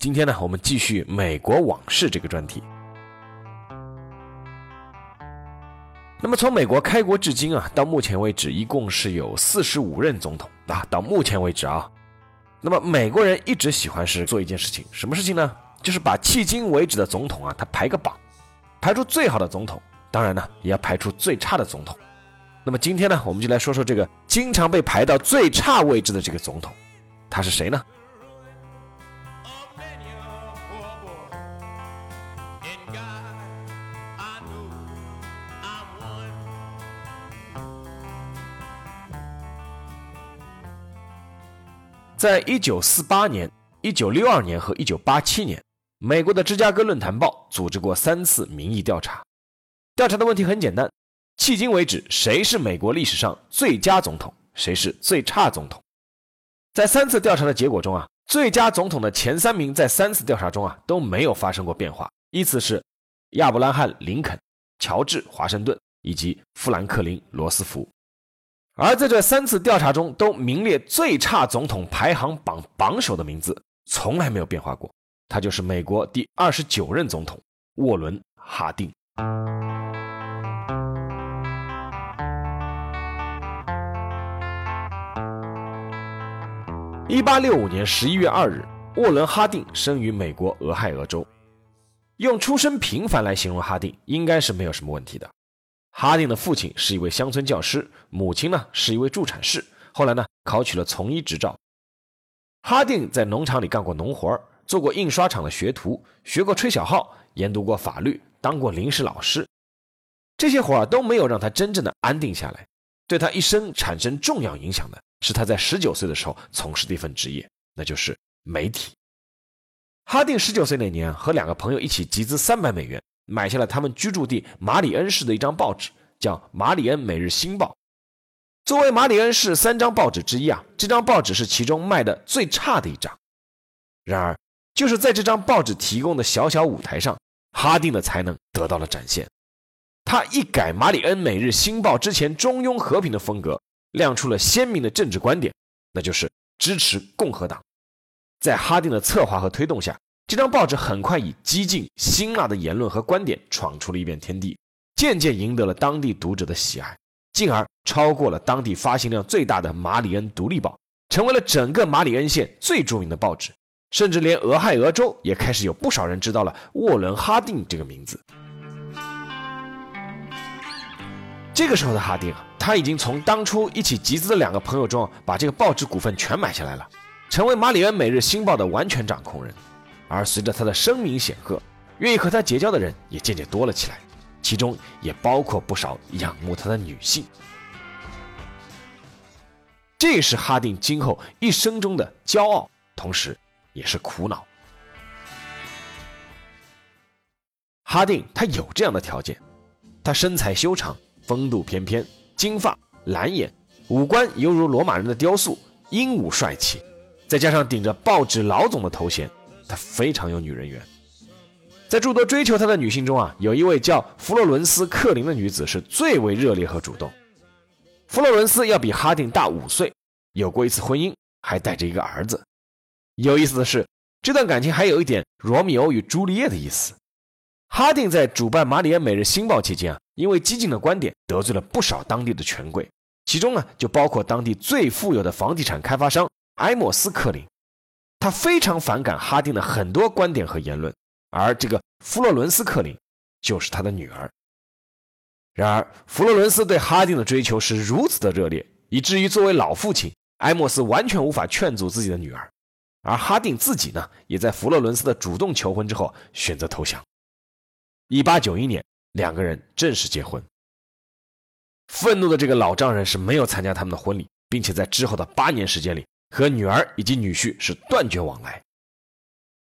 今天呢，我们继续美国往事这个专题。那么从美国开国至今啊，到目前为止一共是有四十五任总统啊。到目前为止啊，那么美国人一直喜欢是做一件事情，什么事情呢？就是把迄今为止的总统啊，他排个榜，排出最好的总统，当然呢，也要排出最差的总统。那么今天呢，我们就来说说这个经常被排到最差位置的这个总统，他是谁呢？在一九四八年、一九六二年和一九八七年，美国的芝加哥论坛报组织过三次民意调查。调查的问题很简单：迄今为止，谁是美国历史上最佳总统？谁是最差总统？在三次调查的结果中啊，最佳总统的前三名在三次调查中啊都没有发生过变化，依次是亚伯拉罕·林肯、乔治·华盛顿以及富兰克林·罗斯福。而在这三次调查中，都名列最差总统排行榜榜首的名字从来没有变化过，他就是美国第二十九任总统沃伦·哈定。一八六五年十一月二日，沃伦·哈定生于美国俄亥俄州。用出身平凡来形容哈定，应该是没有什么问题的。哈定的父亲是一位乡村教师，母亲呢是一位助产士。后来呢，考取了从医执照。哈定在农场里干过农活做过印刷厂的学徒，学过吹小号，研读过法律，当过临时老师。这些活儿都没有让他真正的安定下来。对他一生产生重要影响的是他在十九岁的时候从事的一份职业，那就是媒体。哈定十九岁那年，和两个朋友一起集资三百美元。买下了他们居住地马里恩市的一张报纸，叫《马里恩每日新报》。作为马里恩市三张报纸之一啊，这张报纸是其中卖的最差的一张。然而，就是在这张报纸提供的小小舞台上，哈定的才能得到了展现。他一改马里恩每日新报之前中庸和平的风格，亮出了鲜明的政治观点，那就是支持共和党。在哈定的策划和推动下。这张报纸很快以激进辛辣的言论和观点闯出了一片天地，渐渐赢得了当地读者的喜爱，进而超过了当地发行量最大的《马里恩独立报》，成为了整个马里恩县最著名的报纸。甚至连俄亥俄州也开始有不少人知道了沃伦·哈定这个名字。这个时候的哈定啊，他已经从当初一起集资的两个朋友中把这个报纸股份全买下来了，成为《马里恩每日新报》的完全掌控人。而随着他的声名显赫，愿意和他结交的人也渐渐多了起来，其中也包括不少仰慕他的女性。这是哈定今后一生中的骄傲，同时也是苦恼。哈定他有这样的条件：他身材修长，风度翩翩，金发蓝眼，五官犹如罗马人的雕塑，英武帅气，再加上顶着报纸老总的头衔。他非常有女人缘，在诸多追求他的女性中啊，有一位叫弗洛伦斯·克林的女子是最为热烈和主动。弗洛伦斯要比哈定大五岁，有过一次婚姻，还带着一个儿子。有意思的是，这段感情还有一点罗密欧与朱丽叶的意思。哈定在主办《马里恩每日新报》期间啊，因为激进的观点得罪了不少当地的权贵，其中呢就包括当地最富有的房地产开发商埃莫斯·克林。他非常反感哈定的很多观点和言论，而这个弗洛伦斯·克林就是他的女儿。然而，弗洛伦斯对哈定的追求是如此的热烈，以至于作为老父亲，埃莫斯完全无法劝阻自己的女儿。而哈定自己呢，也在弗洛伦斯的主动求婚之后选择投降。一八九一年，两个人正式结婚。愤怒的这个老丈人是没有参加他们的婚礼，并且在之后的八年时间里。和女儿以及女婿是断绝往来。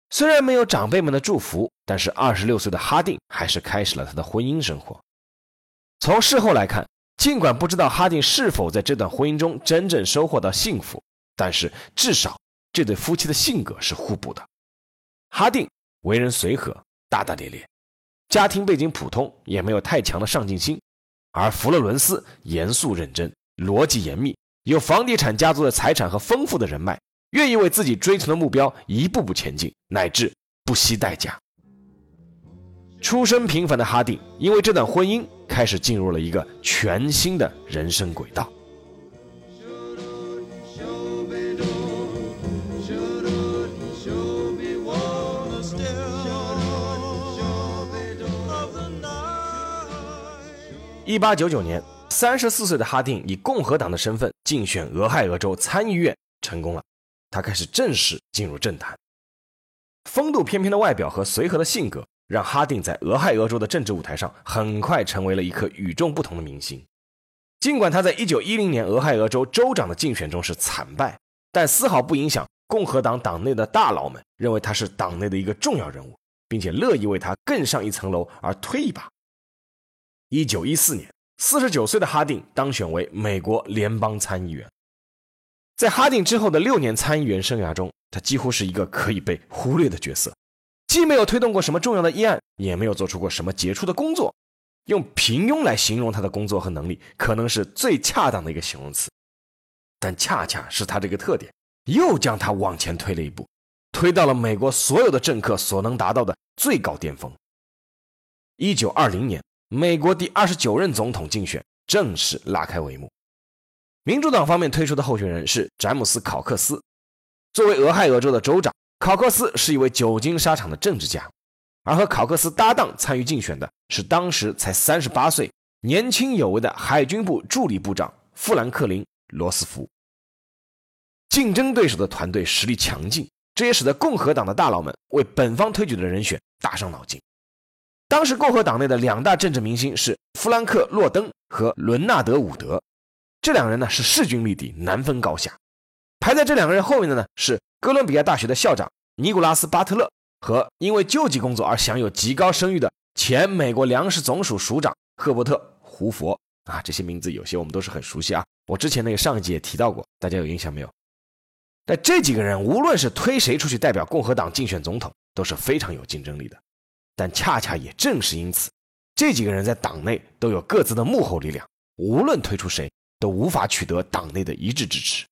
虽然没有长辈们的祝福，但是二十六岁的哈定还是开始了他的婚姻生活。从事后来看，尽管不知道哈定是否在这段婚姻中真正收获到幸福，但是至少这对夫妻的性格是互补的。哈定为人随和、大大咧咧，家庭背景普通，也没有太强的上进心；而弗洛伦斯严肃认真、逻辑严密，有房地产家族的财产和丰富的人脉。愿意为自己追求的目标一步步前进，乃至不惜代价。出身平凡的哈定，因为这段婚姻，开始进入了一个全新的人生轨道。一八九九年，三十四岁的哈定以共和党的身份竞选俄亥俄州参议院，成功了。他开始正式进入政坛。风度翩翩的外表和随和的性格，让哈定在俄亥俄州的政治舞台上很快成为了一颗与众不同的明星。尽管他在1910年俄亥俄州州长的竞选中是惨败，但丝毫不影响共和党党内的大佬们认为他是党内的一个重要人物，并且乐意为他更上一层楼而推一把。1914年，49岁的哈定当选为美国联邦参议员。在哈定之后的六年参议员生涯中，他几乎是一个可以被忽略的角色，既没有推动过什么重要的议案，也没有做出过什么杰出的工作。用平庸来形容他的工作和能力，可能是最恰当的一个形容词。但恰恰是他这个特点，又将他往前推了一步，推到了美国所有的政客所能达到的最高巅峰。一九二零年，美国第二十九任总统竞选正式拉开帷幕。民主党方面推出的候选人是詹姆斯·考克斯。作为俄亥俄州的州长，考克斯是一位久经沙场的政治家。而和考克斯搭档参与竞选的是当时才三十八岁、年轻有为的海军部助理部长富兰克林·罗斯福。竞争对手的团队实力强劲，这也使得共和党的大佬们为本方推举的人选大伤脑筋。当时共和党内的两大政治明星是弗兰克·洛登和伦纳德·伍德。这两人呢是势均力敌，难分高下。排在这两个人后面的呢是哥伦比亚大学的校长尼古拉斯·巴特勒和因为救济工作而享有极高声誉的前美国粮食总署署长赫伯特·胡佛啊，这些名字有些我们都是很熟悉啊。我之前那个上一集也提到过，大家有印象没有？但这几个人无论是推谁出去代表共和党竞选总统，都是非常有竞争力的。但恰恰也正是因此，这几个人在党内都有各自的幕后力量，无论推出谁。都无法取得党内的一致支持，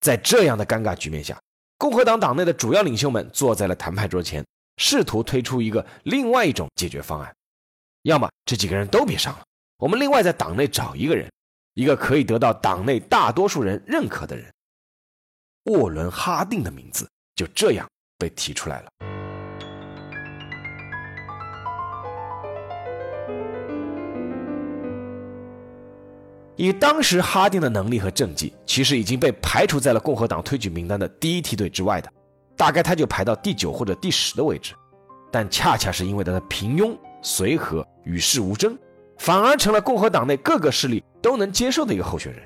在这样的尴尬局面下，共和党党内的主要领袖们坐在了谈判桌前，试图推出一个另外一种解决方案：要么这几个人都别上了，我们另外在党内找一个人，一个可以得到党内大多数人认可的人。沃伦·哈定的名字就这样被提出来了。以当时哈定的能力和政绩，其实已经被排除在了共和党推举名单的第一梯队之外的，大概他就排到第九或者第十的位置。但恰恰是因为他的平庸、随和、与世无争，反而成了共和党内各个势力都能接受的一个候选人。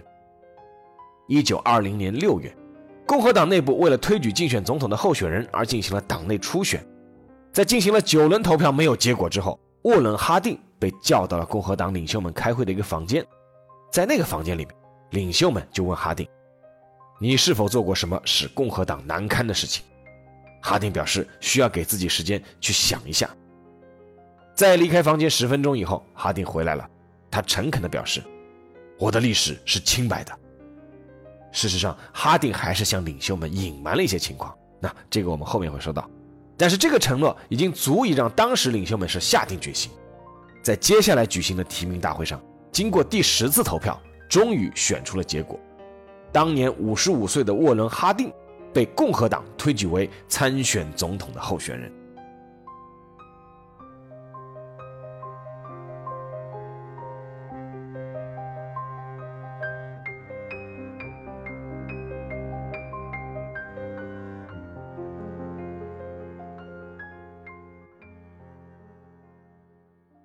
一九二零年六月，共和党内部为了推举竞选总统的候选人而进行了党内初选，在进行了九轮投票没有结果之后，沃伦·哈定被叫到了共和党领袖们开会的一个房间。在那个房间里面，领袖们就问哈定：“你是否做过什么使共和党难堪的事情？”哈定表示需要给自己时间去想一下。在离开房间十分钟以后，哈定回来了，他诚恳地表示：“我的历史是清白的。”事实上，哈定还是向领袖们隐瞒了一些情况。那这个我们后面会说到。但是这个承诺已经足以让当时领袖们是下定决心，在接下来举行的提名大会上。经过第十次投票，终于选出了结果。当年五十五岁的沃伦·哈定被共和党推举为参选总统的候选人。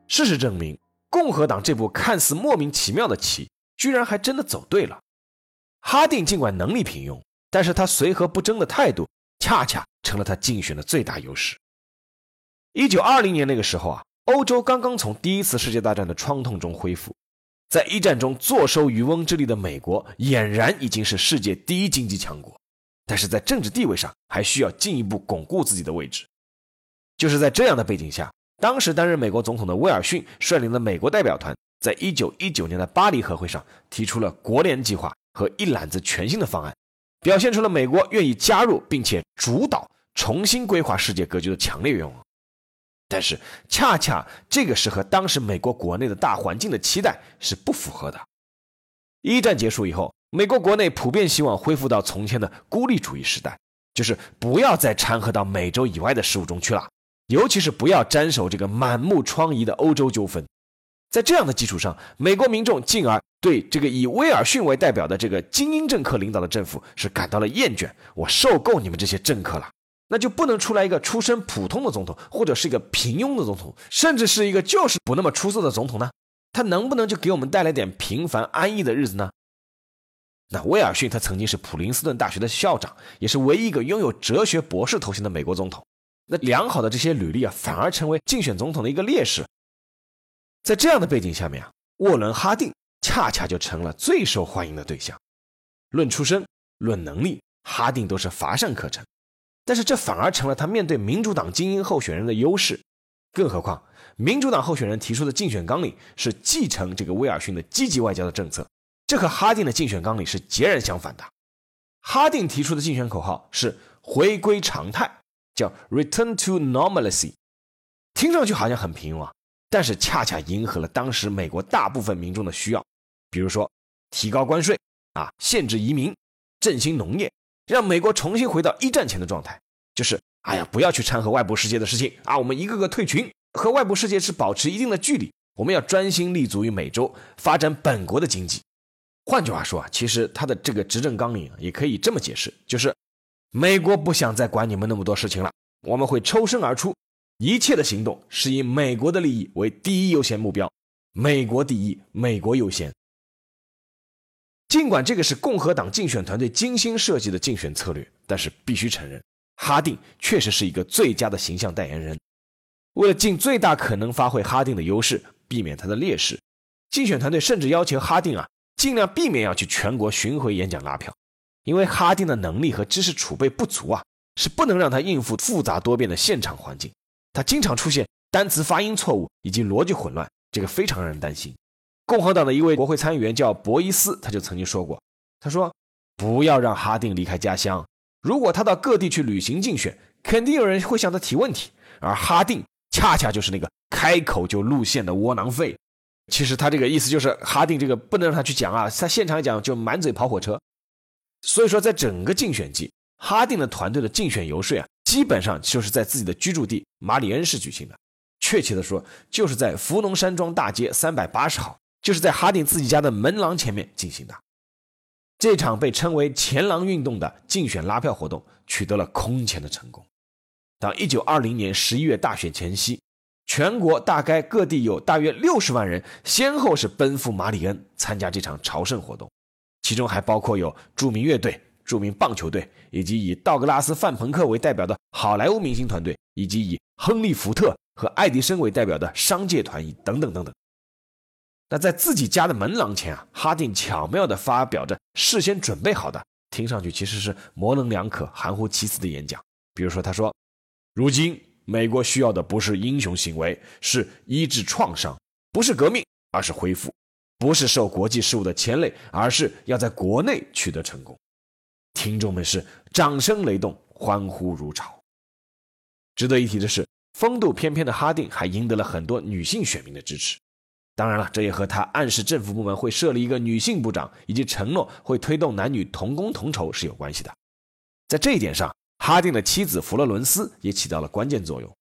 事实证明。共和党这步看似莫名其妙的棋，居然还真的走对了。哈定尽管能力平庸，但是他随和不争的态度，恰恰成了他竞选的最大优势。一九二零年那个时候啊，欧洲刚刚从第一次世界大战的创痛中恢复，在一战中坐收渔翁之利的美国，俨然已经是世界第一经济强国，但是在政治地位上还需要进一步巩固自己的位置。就是在这样的背景下，当时担任美国总统的威尔逊率领的美国代表团，在一九一九年的巴黎和会上提出了国联计划和一揽子全新的方案，表现出了美国愿意加入并且主导重新规划世界格局的强烈愿望。但是，恰恰这个是和当时美国国内的大环境的期待是不符合的。一战结束以后，美国国内普遍希望恢复到从前的孤立主义时代，就是不要再掺和到美洲以外的事物中去了，尤其是不要沾手这个满目疮痍的欧洲纠纷。在这样的基础上，美国民众进而对这个以威尔逊为代表的这个精英政客领导的政府是感到了厌倦。我受够你们这些政客了。那就不能出来一个出身普通的总统，或者是一个平庸的总统，甚至是一个就是不那么出色的总统呢？他能不能就给我们带来点平凡安逸的日子呢？那威尔逊他曾经是普林斯顿大学的校长，也是唯一一个拥有哲学博士头衔的美国总统。那良好的这些履历啊，反而成为竞选总统的一个劣势。在这样的背景下面啊，沃伦·哈定恰恰就成了最受欢迎的对象。论出身，论能力，哈定都是乏善可陈。但是这反而成了他面对民主党精英候选人的优势，更何况民主党候选人提出的竞选纲领是继承这个威尔逊的积极外交的政策，这和哈定的竞选纲领是截然相反的。哈定提出的竞选口号是“回归常态”，叫 “Return to Normalcy”，听上去好像很平庸啊，但是恰恰迎合了当时美国大部分民众的需要，比如说提高关税啊，限制移民，振兴农业。让美国重新回到一战前的状态，就是哎呀，不要去掺和外部世界的事情啊！我们一个个退群，和外部世界是保持一定的距离。我们要专心立足于美洲，发展本国的经济。换句话说啊，其实他的这个执政纲领也可以这么解释，就是美国不想再管你们那么多事情了，我们会抽身而出，一切的行动是以美国的利益为第一优先目标，美国第一，美国优先。尽管这个是共和党竞选团队精心设计的竞选策略，但是必须承认，哈定确实是一个最佳的形象代言人。为了尽最大可能发挥哈定的优势，避免他的劣势，竞选团队甚至要求哈定啊，尽量避免要去全国巡回演讲拉票，因为哈定的能力和知识储备不足啊，是不能让他应付复杂多变的现场环境。他经常出现单词发音错误以及逻辑混乱，这个非常让人担心。共和党的一位国会参议员叫博伊斯，他就曾经说过：“他说，不要让哈定离开家乡。如果他到各地去旅行竞选，肯定有人会向他提问题。而哈定恰恰就是那个开口就露馅的窝囊废。其实他这个意思就是，哈定这个不能让他去讲啊，他现场讲就满嘴跑火车。所以说，在整个竞选季，哈定的团队的竞选游说啊，基本上就是在自己的居住地马里恩市举行的。确切的说，就是在福农山庄大街三百八十号。”就是在哈定自己家的门廊前面进行的，这场被称为“前廊运动”的竞选拉票活动取得了空前的成功。到一九二零年十一月大选前夕，全国大概各地有大约六十万人先后是奔赴马里恩参加这场朝圣活动，其中还包括有著名乐队、著名棒球队，以及以道格拉斯·范朋克为代表的好莱坞明星团队，以及以亨利·福特和爱迪生为代表的商界团体等等等等。那在自己家的门廊前啊，哈定巧妙地发表着事先准备好的，听上去其实是模棱两可、含糊其辞的演讲。比如说，他说：“如今美国需要的不是英雄行为，是医治创伤；不是革命，而是恢复；不是受国际事务的牵累，而是要在国内取得成功。”听众们是掌声雷动，欢呼如潮。值得一提的是，风度翩翩的哈定还赢得了很多女性选民的支持。当然了，这也和他暗示政府部门会设立一个女性部长，以及承诺会推动男女同工同酬是有关系的。在这一点上，哈定的妻子弗洛伦斯也起到了关键作用。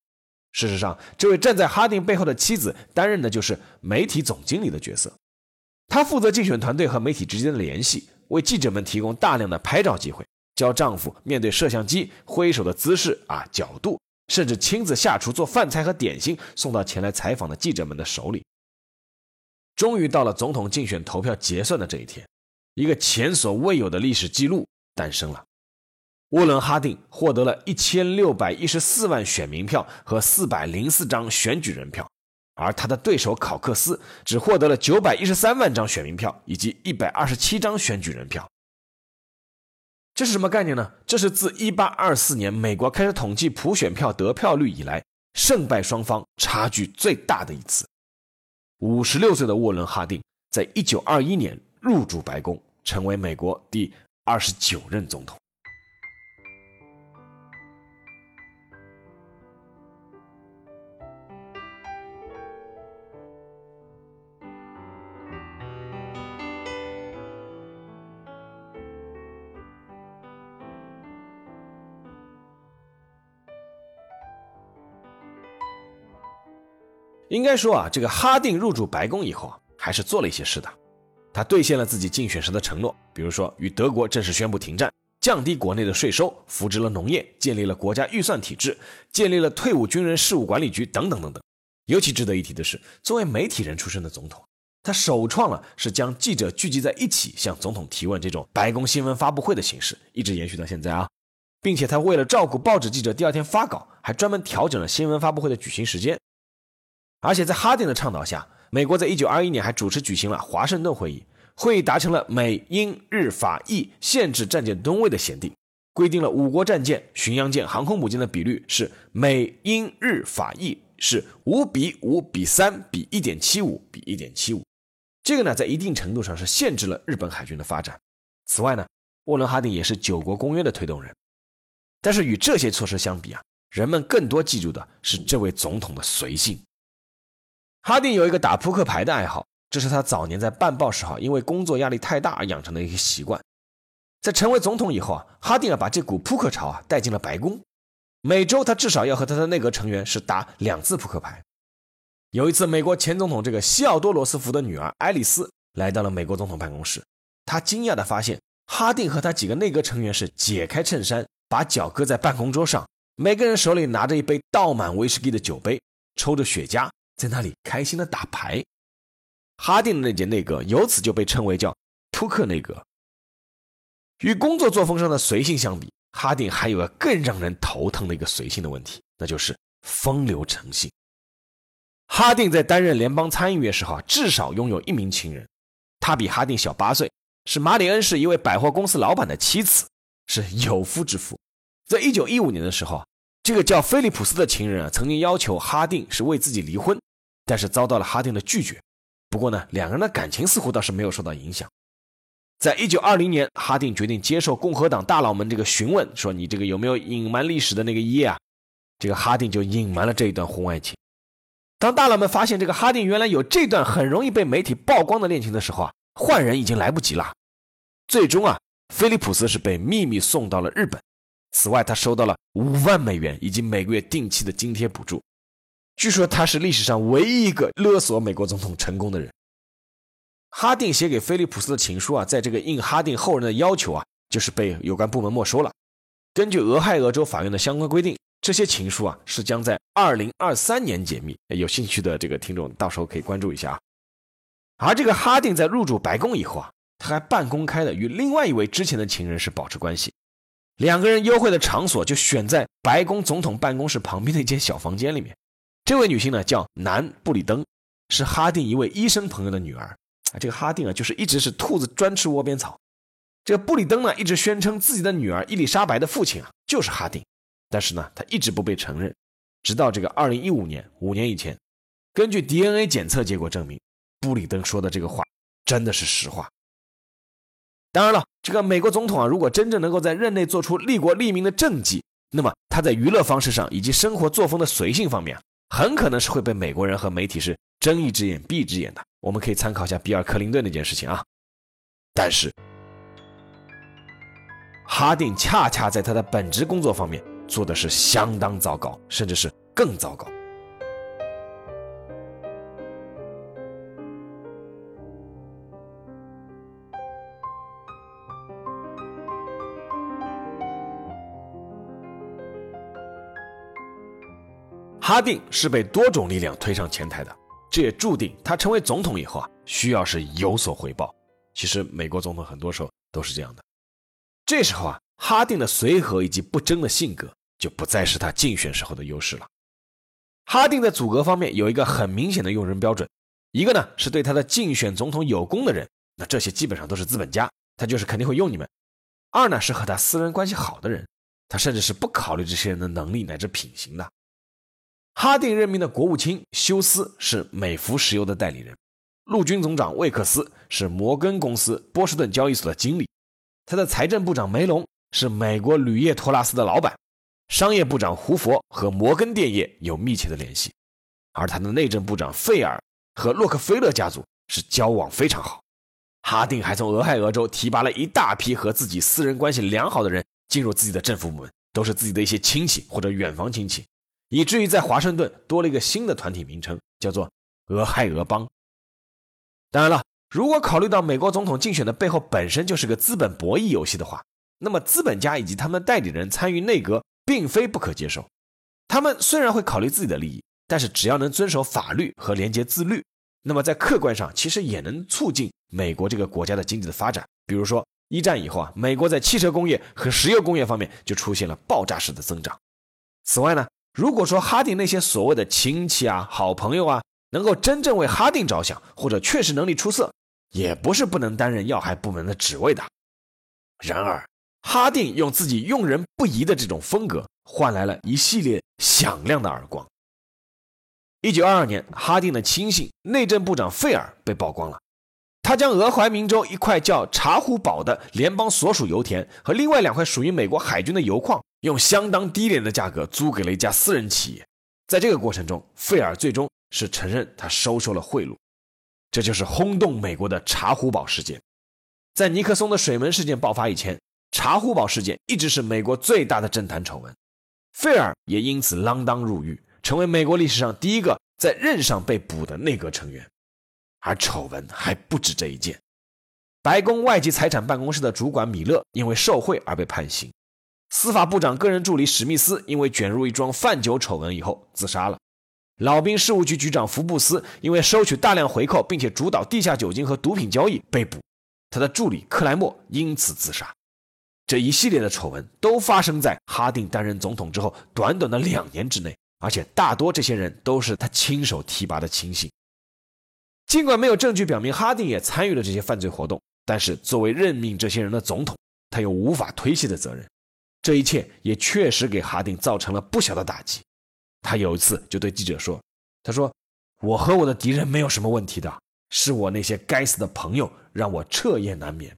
事实上，这位站在哈定背后的妻子担任的就是媒体总经理的角色，她负责竞选团队和媒体之间的联系，为记者们提供大量的拍照机会，教丈夫面对摄像机挥手的姿势啊、角度，甚至亲自下厨做饭菜和点心送到前来采访的记者们的手里。终于到了总统竞选投票结算的这一天，一个前所未有的历史记录诞生了。沃伦·哈定获得了一千六百一十四万选民票和四百零四张选举人票，而他的对手考克斯只获得了九百一十三万张选民票以及一百二十七张选举人票。这是什么概念呢？这是自一八二四年美国开始统计普选票得票率以来，胜败双方差距最大的一次。五十六岁的沃伦·哈定在一九二一年入主白宫，成为美国第二十九任总统。应该说啊，这个哈定入驻白宫以后啊，还是做了一些事的。他兑现了自己竞选时的承诺，比如说与德国正式宣布停战，降低国内的税收，扶植了农业，建立了国家预算体制，建立了退伍军人事务管理局等等等等。尤其值得一提的是，作为媒体人出身的总统，他首创了是将记者聚集在一起向总统提问这种白宫新闻发布会的形式，一直延续到现在啊，并且他为了照顾报纸记者第二天发稿，还专门调整了新闻发布会的举行时间。而且在哈定的倡导下，美国在一九二一年还主持举行了华盛顿会议，会议达成了美英日法意限制战舰吨位的协定，规定了五国战舰、巡洋舰、航空母舰的比率是美英日法意是五比五比三比一点七五比一点七五。这个呢，在一定程度上是限制了日本海军的发展。此外呢，沃伦哈定也是九国公约的推动人。但是与这些措施相比啊，人们更多记住的是这位总统的随性。哈定有一个打扑克牌的爱好，这是他早年在办报时候因为工作压力太大而养成的一个习惯。在成为总统以后啊，哈定啊把这股扑克潮啊带进了白宫。每周他至少要和他的内阁成员是打两次扑克牌。有一次，美国前总统这个西奥多·罗斯福的女儿爱丽丝来到了美国总统办公室，她惊讶地发现哈定和他几个内阁成员是解开衬衫，把脚搁在办公桌上，每个人手里拿着一杯倒满威士忌的酒杯，抽着雪茄。在那里开心的打牌，哈定的那届内阁由此就被称为叫扑克内阁。与工作作风上的随性相比，哈定还有个更让人头疼的一个随性的问题，那就是风流成性。哈定在担任联邦参议员时候啊，至少拥有一名情人，他比哈定小八岁，是马里恩市一位百货公司老板的妻子，是有夫之妇。在一九一五年的时候，这个叫菲利普斯的情人啊，曾经要求哈定是为自己离婚。但是遭到了哈定的拒绝。不过呢，两个人的感情似乎倒是没有受到影响。在一九二零年，哈定决定接受共和党大佬们这个询问，说你这个有没有隐瞒历史的那个一页啊？这个哈定就隐瞒了这一段婚外情。当大佬们发现这个哈定原来有这段很容易被媒体曝光的恋情的时候啊，换人已经来不及了。最终啊，菲利普斯是被秘密送到了日本。此外，他收到了五万美元以及每个月定期的津贴补助。据说他是历史上唯一一个勒索美国总统成功的人。哈定写给菲利普斯的情书啊，在这个应哈定后人的要求啊，就是被有关部门没收了。根据俄亥俄州法院的相关规定，这些情书啊是将在二零二三年解密。有兴趣的这个听众到时候可以关注一下啊。而这个哈定在入驻白宫以后啊，他还半公开的与另外一位之前的情人是保持关系，两个人幽会的场所就选在白宫总统办公室旁边的一间小房间里面。这位女性呢叫南布里登，是哈定一位医生朋友的女儿啊。这个哈定啊，就是一直是兔子专吃窝边草。这个布里登呢，一直宣称自己的女儿伊丽莎白的父亲啊就是哈定，但是呢，他一直不被承认。直到这个二零一五年，五年以前，根据 DNA 检测结果证明，布里登说的这个话真的是实话。当然了，这个美国总统啊，如果真正能够在任内做出利国利民的政绩，那么他在娱乐方式上以及生活作风的随性方面啊。很可能是会被美国人和媒体是睁一只眼闭一只眼的。我们可以参考一下比尔·克林顿那件事情啊。但是，哈定恰恰在他的本职工作方面做的是相当糟糕，甚至是更糟糕。哈定是被多种力量推上前台的，这也注定他成为总统以后啊，需要是有所回报。其实美国总统很多时候都是这样的。这时候啊，哈定的随和以及不争的性格就不再是他竞选时候的优势了。哈定在组阁方面有一个很明显的用人标准，一个呢是对他的竞选总统有功的人，那这些基本上都是资本家，他就是肯定会用你们；二呢是和他私人关系好的人，他甚至是不考虑这些人的能力乃至品行的。哈定任命的国务卿休斯是美孚石油的代理人，陆军总长魏克斯是摩根公司波士顿交易所的经理，他的财政部长梅隆。是美国铝业托拉斯的老板，商业部长胡佛和摩根电业有密切的联系，而他的内政部长费尔和洛克菲勒家族是交往非常好。哈定还从俄亥俄州提拔了一大批和自己私人关系良好的人进入自己的政府部门，都是自己的一些亲戚或者远房亲戚，以至于在华盛顿多了一个新的团体名称，叫做俄亥俄邦。当然了，如果考虑到美国总统竞选的背后本身就是个资本博弈游戏的话，那么，资本家以及他们代理人参与内阁，并非不可接受。他们虽然会考虑自己的利益，但是只要能遵守法律和廉洁自律，那么在客观上其实也能促进美国这个国家的经济的发展。比如说，一战以后啊，美国在汽车工业和石油工业方面就出现了爆炸式的增长。此外呢，如果说哈定那些所谓的亲戚啊、好朋友啊，能够真正为哈定着想，或者确实能力出色，也不是不能担任要害部门的职位的。然而，哈定用自己用人不疑的这种风格，换来了一系列响亮的耳光。一九二二年，哈定的亲信内政部长费尔被曝光了，他将俄怀明州一块叫茶壶堡的联邦所属油田和另外两块属于美国海军的油矿，用相当低廉的价格租给了一家私人企业。在这个过程中，费尔最终是承认他收受了贿赂，这就是轰动美国的茶壶堡事件。在尼克松的水门事件爆发以前。茶壶堡事件一直是美国最大的政坛丑闻，费尔也因此锒铛入狱，成为美国历史上第一个在任上被捕的内阁成员。而丑闻还不止这一件，白宫外籍财产办公室的主管米勒因为受贿而被判刑，司法部长个人助理史密斯因为卷入一桩贩酒丑闻以后自杀了，老兵事务局局长福布斯因为收取大量回扣并且主导地下酒精和毒品交易被捕，他的助理克莱默因此自杀。这一系列的丑闻都发生在哈定担任总统之后短短的两年之内，而且大多这些人都是他亲手提拔的亲信。尽管没有证据表明哈定也参与了这些犯罪活动，但是作为任命这些人的总统，他有无法推卸的责任。这一切也确实给哈定造成了不小的打击。他有一次就对记者说：“他说我和我的敌人没有什么问题的，是我那些该死的朋友让我彻夜难眠。”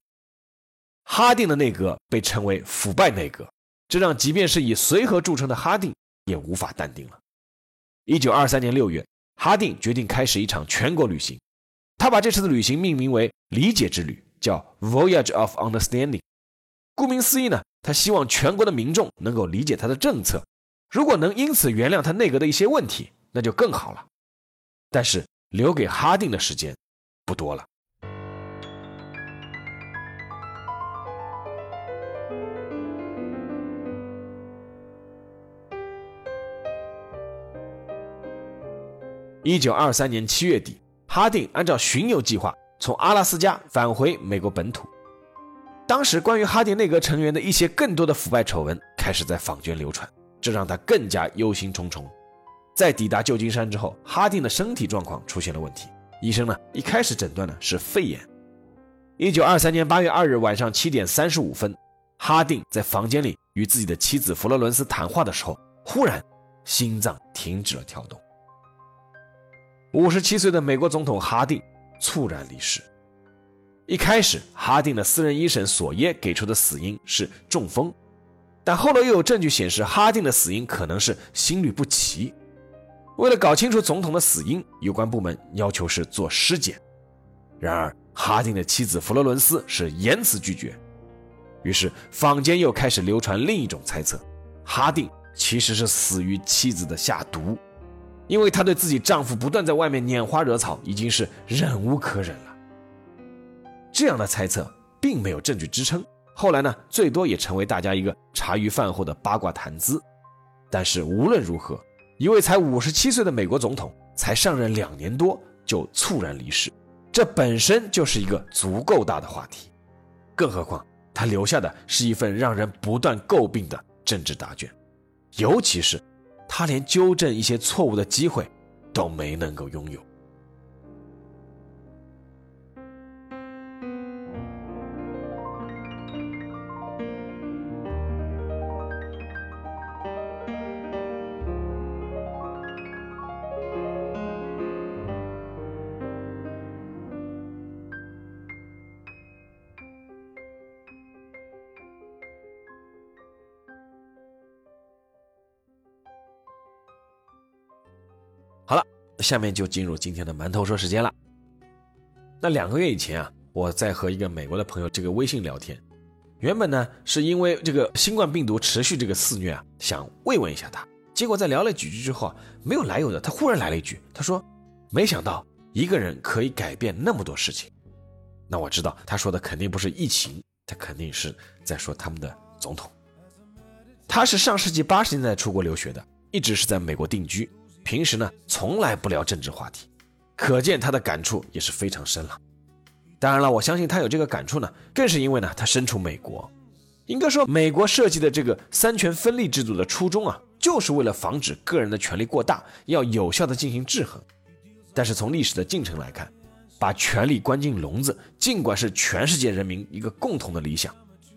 哈定的内阁被称为腐败内阁，这让即便是以随和著称的哈定也无法淡定了。一九二三年六月，哈定决定开始一场全国旅行，他把这次的旅行命名为“理解之旅”，叫 Voyage of Understanding。顾名思义呢，他希望全国的民众能够理解他的政策，如果能因此原谅他内阁的一些问题，那就更好了。但是留给哈定的时间不多了。一九二三年七月底，哈定按照巡游计划从阿拉斯加返回美国本土。当时，关于哈定内阁成员的一些更多的腐败丑闻开始在坊间流传，这让他更加忧心忡忡。在抵达旧金山之后，哈定的身体状况出现了问题，医生呢一开始诊断的是肺炎。一九二三年八月二日晚上七点三十五分，哈定在房间里与自己的妻子弗罗伦斯谈话的时候，忽然心脏停止了跳动。五十七岁的美国总统哈定猝然离世。一开始，哈定的私人医生索耶给出的死因是中风，但后来又有证据显示哈定的死因可能是心律不齐。为了搞清楚总统的死因，有关部门要求是做尸检。然而，哈定的妻子弗罗伦斯是严词拒绝。于是，坊间又开始流传另一种猜测：哈定其实是死于妻子的下毒。因为她对自己丈夫不断在外面拈花惹草，已经是忍无可忍了。这样的猜测并没有证据支撑，后来呢，最多也成为大家一个茶余饭后的八卦谈资。但是无论如何，一位才五十七岁的美国总统，才上任两年多就猝然离世，这本身就是一个足够大的话题。更何况他留下的是一份让人不断诟病的政治答卷，尤其是他连纠正一些错误的机会都没能够拥有。下面就进入今天的馒头说时间了。那两个月以前啊，我在和一个美国的朋友这个微信聊天，原本呢是因为这个新冠病毒持续这个肆虐啊，想慰问一下他。结果在聊了几句之后，没有来由的，他忽然来了一句，他说：“没想到一个人可以改变那么多事情。”那我知道他说的肯定不是疫情，他肯定是在说他们的总统。他是上世纪八十年代出国留学的，一直是在美国定居。平时呢，从来不聊政治话题，可见他的感触也是非常深了。当然了，我相信他有这个感触呢，更是因为呢，他身处美国。应该说，美国设计的这个三权分立制度的初衷啊，就是为了防止个人的权力过大，要有效的进行制衡。但是从历史的进程来看，把权力关进笼子，尽管是全世界人民一个共同的理想，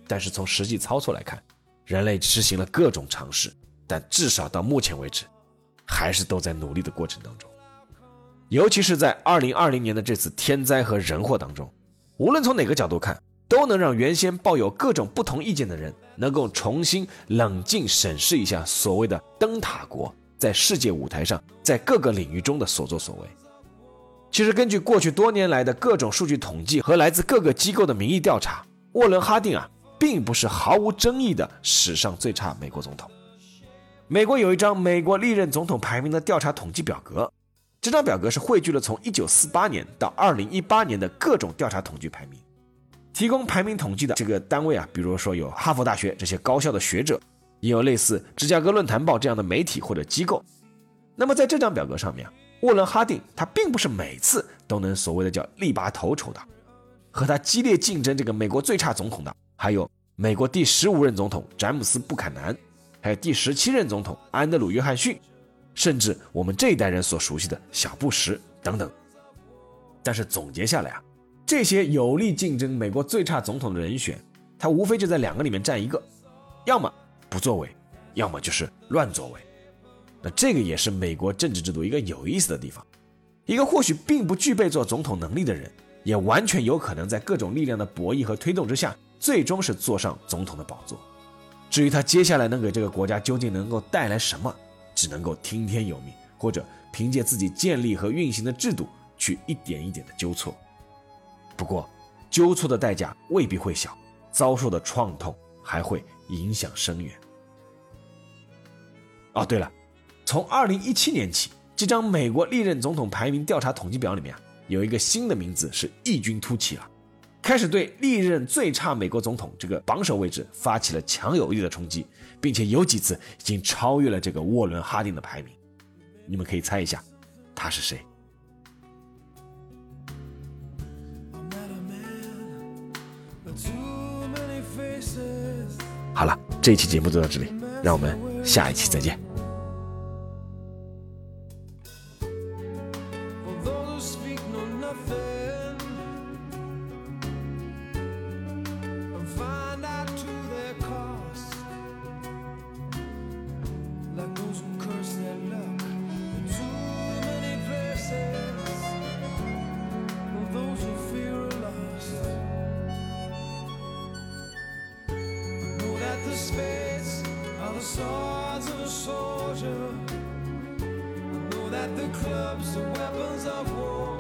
但是从实际操作来看，人类实行了各种尝试，但至少到目前为止。还是都在努力的过程当中，尤其是在二零二零年的这次天灾和人祸当中，无论从哪个角度看，都能让原先抱有各种不同意见的人，能够重新冷静审视一下所谓的灯塔国在世界舞台上，在各个领域中的所作所为。其实，根据过去多年来的各种数据统计和来自各个机构的民意调查，沃伦·哈定啊，并不是毫无争议的史上最差美国总统。美国有一张美国历任总统排名的调查统计表格，这张表格是汇聚了从1948年到2018年的各种调查统计排名。提供排名统计的这个单位啊，比如说有哈佛大学这些高校的学者，也有类似芝加哥论坛报这样的媒体或者机构。那么在这张表格上面，啊沃伦·哈定他并不是每次都能所谓的叫力拔头筹的，和他激烈竞争这个美国最差总统的，还有美国第十五任总统詹姆斯·布坎南。还有第十七任总统安德鲁·约翰逊，甚至我们这一代人所熟悉的小布什等等。但是总结下来啊，这些有力竞争美国最差总统的人选，他无非就在两个里面占一个，要么不作为，要么就是乱作为。那这个也是美国政治制度一个有意思的地方：一个或许并不具备做总统能力的人，也完全有可能在各种力量的博弈和推动之下，最终是坐上总统的宝座。至于他接下来能给这个国家究竟能够带来什么，只能够听天由命，或者凭借自己建立和运行的制度去一点一点的纠错。不过，纠错的代价未必会小，遭受的创痛还会影响深远。哦，对了，从二零一七年起，这张美国历任总统排名调查统计表里面啊，有一个新的名字是异军突起了。开始对历任最差美国总统这个榜首位置发起了强有力的冲击，并且有几次已经超越了这个沃伦·哈丁的排名。你们可以猜一下，他是谁？好了，这一期节目就到这里，让我们下一期再见。swords of a soldier. I know that the clubs are weapons of war.